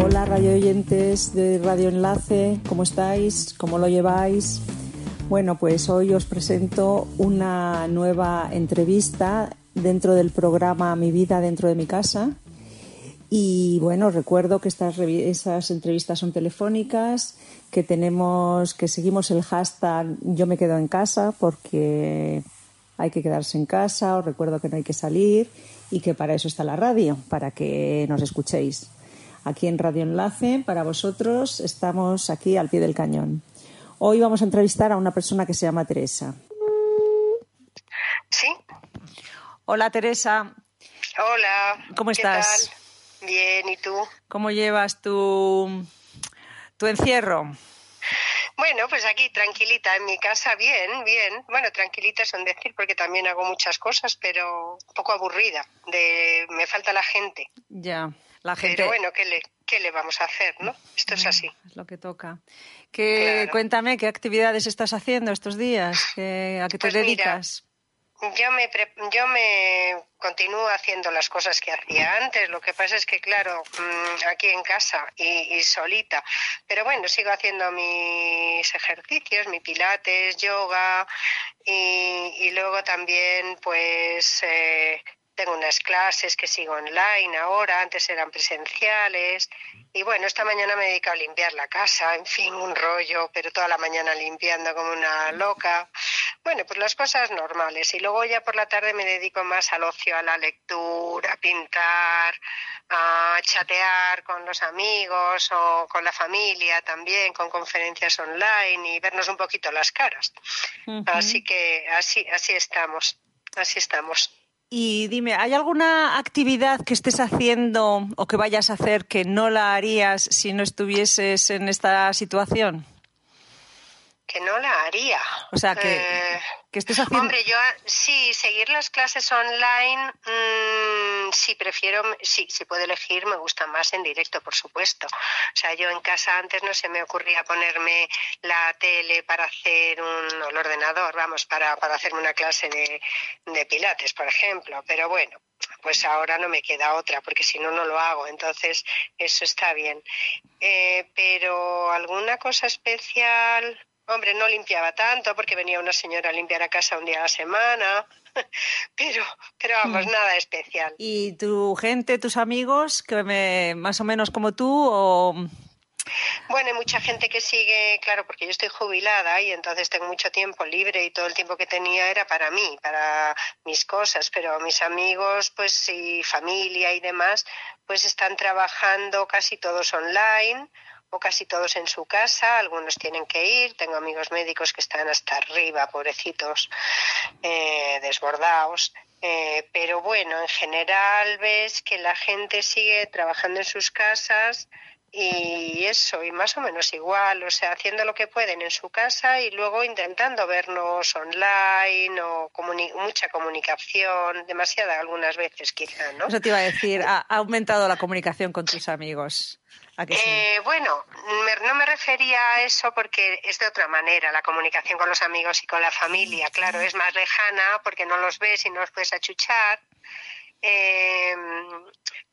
Hola radio oyentes de Radio Enlace, ¿cómo estáis? ¿Cómo lo lleváis? Bueno, pues hoy os presento una nueva entrevista dentro del programa Mi vida dentro de mi casa. Y bueno, recuerdo que estas esas entrevistas son telefónicas, que tenemos, que seguimos el hashtag Yo me quedo en casa porque hay que quedarse en casa, os recuerdo que no hay que salir y que para eso está la radio, para que nos escuchéis. Aquí en Radio Enlace, para vosotros, estamos aquí al pie del cañón. Hoy vamos a entrevistar a una persona que se llama Teresa. ¿Sí? Hola Teresa. Hola. ¿Cómo ¿qué estás? tal? Bien, ¿y tú? ¿Cómo llevas tu, tu encierro? Bueno, pues aquí tranquilita en mi casa, bien, bien. Bueno, tranquilita es un decir porque también hago muchas cosas, pero un poco aburrida. De me falta la gente. Ya, la gente. Pero bueno, ¿qué le, qué le vamos a hacer, no? Esto es así. Es lo que toca. ¿Qué, Claro. Cuéntame, ¿qué actividades estás haciendo estos días? ¿Qué- ¿A qué te Pues mira, dedicas? Yo me, yo me continúo haciendo las cosas que hacía antes. Lo que pasa es que, claro, mm, aquí en casa y, y solita. Pero bueno, sigo haciendo mis ejercicios, mi pilates, yoga y, y luego también, pues, eh, tengo unas clases que sigo online ahora. Antes eran presenciales. Y bueno, esta mañana me he dedicado a limpiar la casa. En fin, un rollo, pero toda la mañana limpiando como una loca. Bueno, pues las cosas normales. Y luego ya por la tarde me dedico más al ocio, a la lectura, a pintar, a chatear con los amigos o con la familia también, con conferencias online y vernos un poquito las caras. Así que así, así estamos, así estamos. Y dime, ¿hay alguna actividad que estés haciendo o que vayas a hacer que no la harías si no estuvieses en esta situación? Que no la haría. O sea, que, Eh, que. Hombre, yo sí, seguir las clases online, mm, sí prefiero, sí, si puedo elegir, me gusta más en directo, por supuesto. O sea, yo en casa antes no se me ocurría ponerme la tele para hacer un, el ordenador, vamos, para, para hacerme una clase de, de pilates, por ejemplo. Pero bueno, pues ahora no me queda otra, porque si no, no lo hago. Entonces, eso está bien. Eh, pero alguna cosa especial, hombre, no limpiaba tanto porque venía una señora a limpiar a casa un día a la semana, pero, pero vamos, nada especial. ¿Y tu gente, tus amigos, que me, más o menos como tú, o Bueno, hay mucha gente que sigue, claro, porque yo estoy jubilada y entonces tengo mucho tiempo libre y todo el tiempo que tenía era para mí, para mis cosas, pero mis amigos, pues y familia y demás, pues están trabajando casi todos online o casi todos en su casa, algunos tienen que ir, tengo amigos médicos que están hasta arriba, pobrecitos, eh, desbordados, eh, pero bueno, en general ves que la gente sigue trabajando en sus casas y eso, y más o menos igual, o sea, haciendo lo que pueden en su casa y luego intentando vernos online o comuni- mucha comunicación, demasiada algunas veces quizá, ¿no? eso te iba a decir, ha, ha aumentado la comunicación con tus amigos? ¿A que sí? Eh, bueno, me- no me refería a eso porque es de otra manera la comunicación con los amigos y con la familia. Claro, es más lejana porque no los ves y no los puedes achuchar. Eh,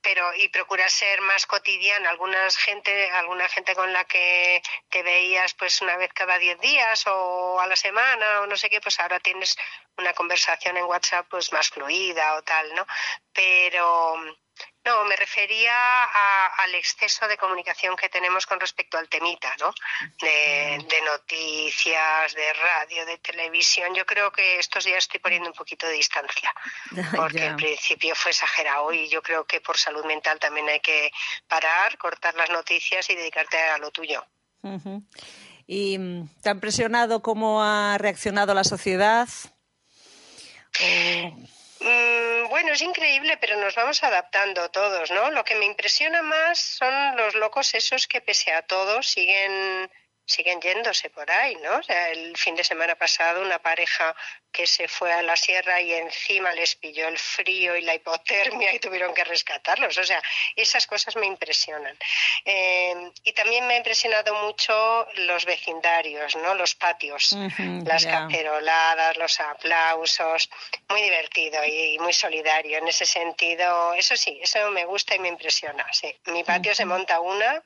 pero y procura ser más cotidiana. Algunas gente, alguna gente con la que te veías pues una vez cada diez días o a la semana o no sé qué, pues ahora tienes una conversación en WhatsApp pues más fluida o tal, ¿no? Pero no, me refería a- al exceso de comunicación que tenemos con respecto al temita, ¿no? De, de noticias, de radio, de televisión. Yo creo que estos días estoy poniendo un poquito de distancia, porque Ya. en principio fue exagerado y yo creo que por salud mental también hay que parar, cortar las noticias y dedicarte a lo tuyo. ¿Y mm, te ha impresionado cómo ha reaccionado la sociedad? Mm, es increíble, pero nos vamos adaptando todos, ¿no? Lo que me impresiona más son los locos esos que pese a todo siguen siguen yéndose por ahí, ¿no? O sea, el fin de semana pasado una pareja que se fue a la sierra y encima les pilló el frío y la hipotermia y tuvieron que rescatarlos. O sea, esas cosas me impresionan. Eh, y también me ha impresionado mucho los vecindarios, ¿no? Los patios, las caceroladas, los aplausos. Muy divertido y, muy solidario en ese sentido. Eso sí, eso me gusta y me impresiona. Sí. Mi patio se monta una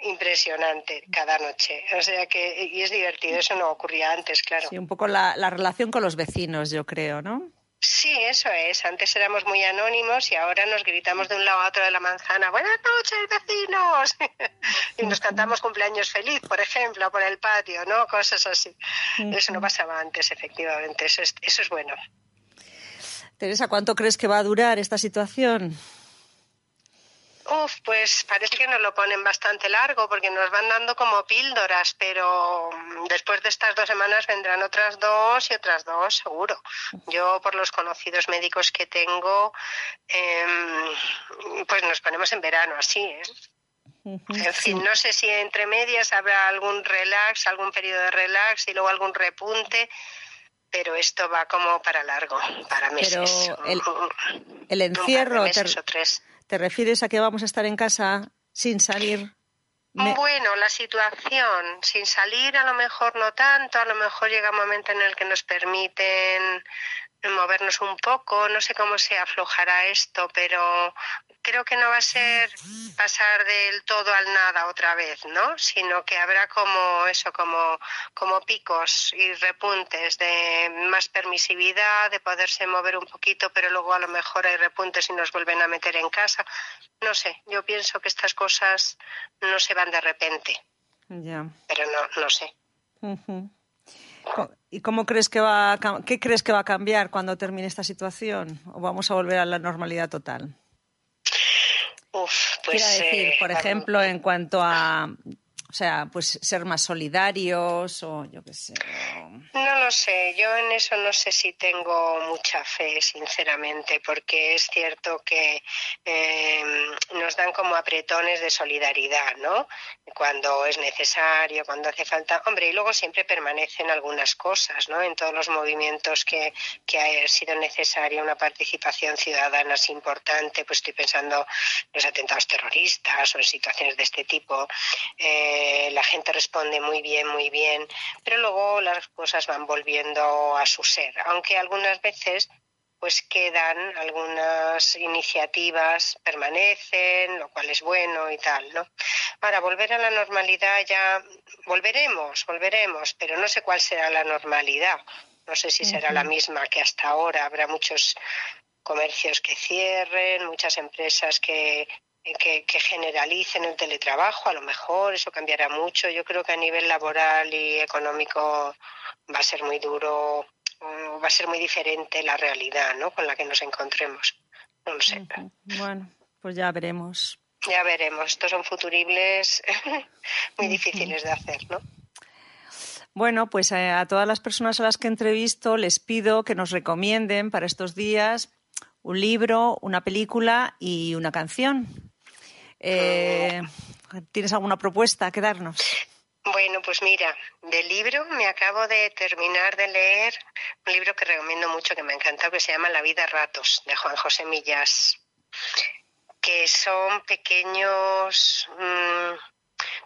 impresionante cada noche. O sea que, y es divertido, eso no ocurría antes, claro. Sí, un poco la, la relación con los vecinos, yo creo, ¿no? Sí, eso es. Antes éramos muy anónimos y ahora nos gritamos de un lado a otro de la manzana, buenas noches, vecinos. y nos cantamos cumpleaños feliz, por ejemplo, por el patio, ¿no? Cosas así. Eso no pasaba antes, efectivamente. Eso es, eso es bueno. Teresa, ¿cuánto crees que va a durar esta situación? Uf, pues parece que nos lo ponen bastante largo porque nos van dando como píldoras, pero después de estas dos semanas vendrán otras dos y otras dos, seguro. Yo, por los conocidos médicos que tengo, em, pues nos ponemos en verano así, ¿eh? En fin, no sé si entre medias habrá algún relax, algún periodo de relax y luego algún repunte, pero esto va como para largo, para meses. Pero el, encierro. tres. ¿Te refieres a que vamos a estar en casa sin salir? Bueno, la situación, sin salir a lo mejor no tanto, a lo mejor llega un momento en el que nos permiten movernos un poco, no sé cómo se aflojará esto, pero creo que no va a ser pasar del todo al nada otra vez, ¿no? Sino que habrá como eso, como, como picos y repuntes de más permisividad, de poderse mover un poquito, pero luego a lo mejor hay repuntes y nos vuelven a meter en casa. No sé, yo pienso que estas cosas no se van de repente. Ya. Pero no, no sé. ¿Y cómo crees que va qué crees que va a cambiar cuando termine esta situación? ¿O vamos a volver a la normalidad total? Uf, pues, Quiero decir, eh, por ejemplo, en cuanto a o sea, pues ser más solidarios o yo qué sé. No lo sé, yo en eso no sé si tengo mucha fe, sinceramente, porque es cierto que em, nos dan como apretones de solidaridad, ¿no? Cuando es necesario, cuando hace falta. Hombre, y luego siempre permanecen algunas cosas, ¿no? En todos los movimientos que, que ha sido necesaria una participación ciudadana es importante, pues estoy pensando en los atentados terroristas o en situaciones de este tipo. Eh, la gente responde muy bien, muy bien, pero luego las cosas van volviendo a su ser, aunque algunas veces pues quedan algunas iniciativas, permanecen, lo cual es bueno y tal, ¿no? Para volver a la normalidad ya volveremos, volveremos, pero no sé cuál será la normalidad. No sé si será la misma que hasta ahora. Habrá muchos comercios que cierren, muchas empresas que que, generalicen el teletrabajo, a lo mejor eso cambiará mucho. Yo creo que a nivel laboral y económico va a ser muy duro, va a ser muy diferente la realidad ¿no? con la que nos encontremos. No lo sé. Bueno, pues ya veremos. Ya veremos. Estos son futuribles muy difíciles de hacer, ¿no? Bueno, pues eh, a todas las personas a las que entrevisto les pido que nos recomienden para estos días un libro, una película y una canción. Eh, ¿Tienes alguna propuesta que darnos? Bueno, pues mira, del libro me acabo de terminar de leer un libro que recomiendo mucho, que me ha encantado, que se llama La vida a ratos, de Juan José Millás, que son pequeños mm,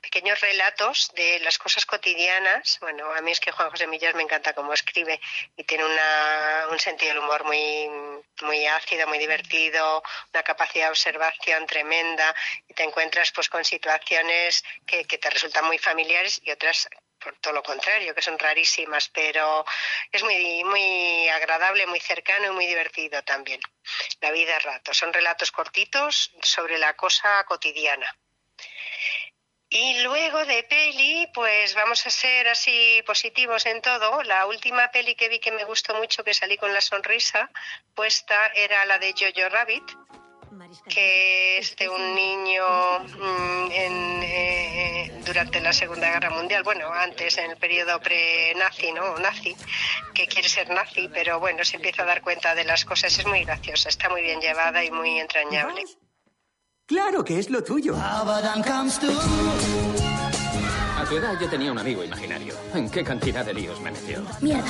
pequeños relatos de las cosas cotidianas. Bueno, a mí es que Juan José Millas me encanta cómo escribe y tiene un sentido del humor muy, muy ácido, muy divertido, una capacidad de observación tremenda y te encuentras pues con situaciones que, que te resultan muy familiares y otras por todo lo contrario, que son rarísimas, pero es muy, muy agradable, muy cercano y muy divertido también. La vida a rato. Son relatos cortitos sobre la cosa cotidiana. Y luego de peli, pues vamos a ser así positivos en todo. La última peli que vi que me gustó mucho, que salí con la sonrisa puesta, era la de Jojo Rabbit. que es de un niño mm, en, eh, durante la Segunda Guerra Mundial, bueno, antes en el periodo pre-nazi, ¿no? Nazi, que quiere ser nazi, pero bueno, se empieza a dar cuenta de las cosas. Es muy graciosa, está muy bien llevada y muy entrañable. Claro que es lo tuyo. A tu edad yo tenía un amigo imaginario. ¿En qué cantidad de líos me metió? Mierda.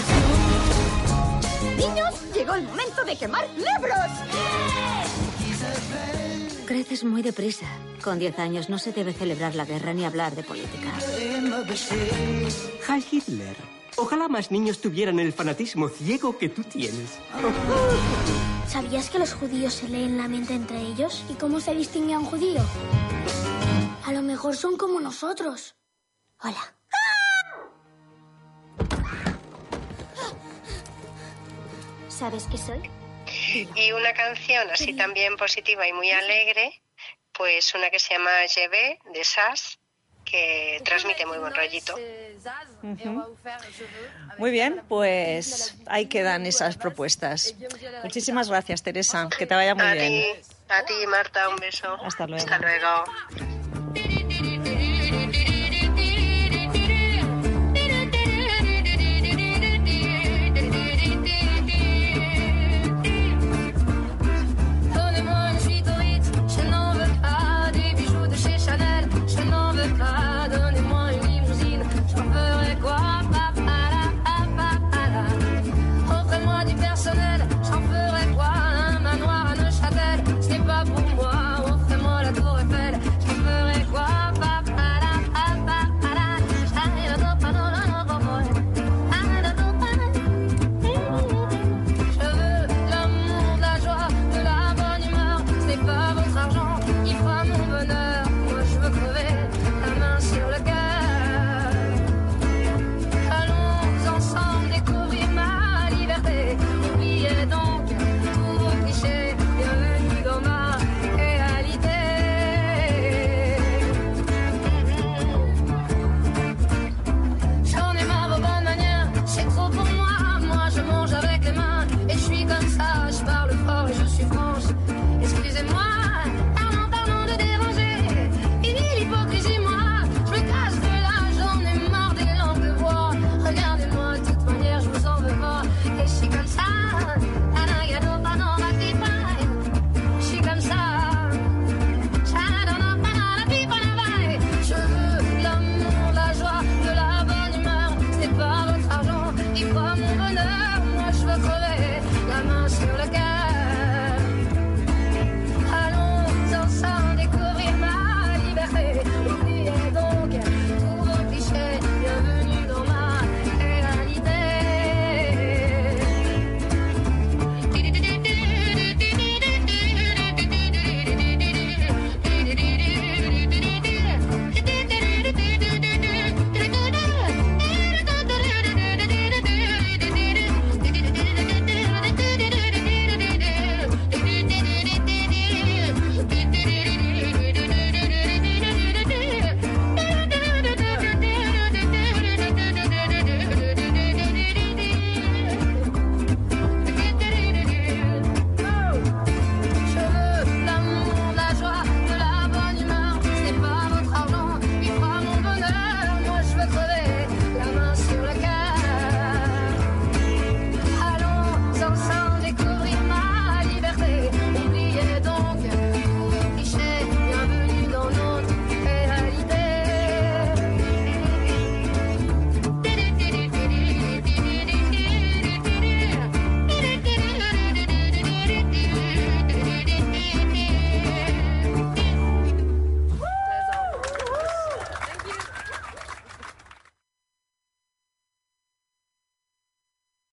Niños, llegó el momento de quemar libros. Creces muy deprisa. Con 10 años no se debe celebrar la guerra ni hablar de política. Heil Hitler. Ojalá más niños tuvieran el fanatismo ciego que tú tienes. ¿Sabías que los judíos se leen la mente entre ellos? ¿Y cómo se distingue a un judío? A lo mejor son como nosotros. Hola. ¿Sabes qué soy? Y una canción así también positiva y muy alegre, pues una que se llama Llevé de Sass, que transmite muy buen rollito. Muy bien, pues ahí quedan esas propuestas. Muchísimas gracias, Teresa. Que te vaya muy a bien. Ti, a ti, Marta, un beso. Hasta luego. Hasta luego.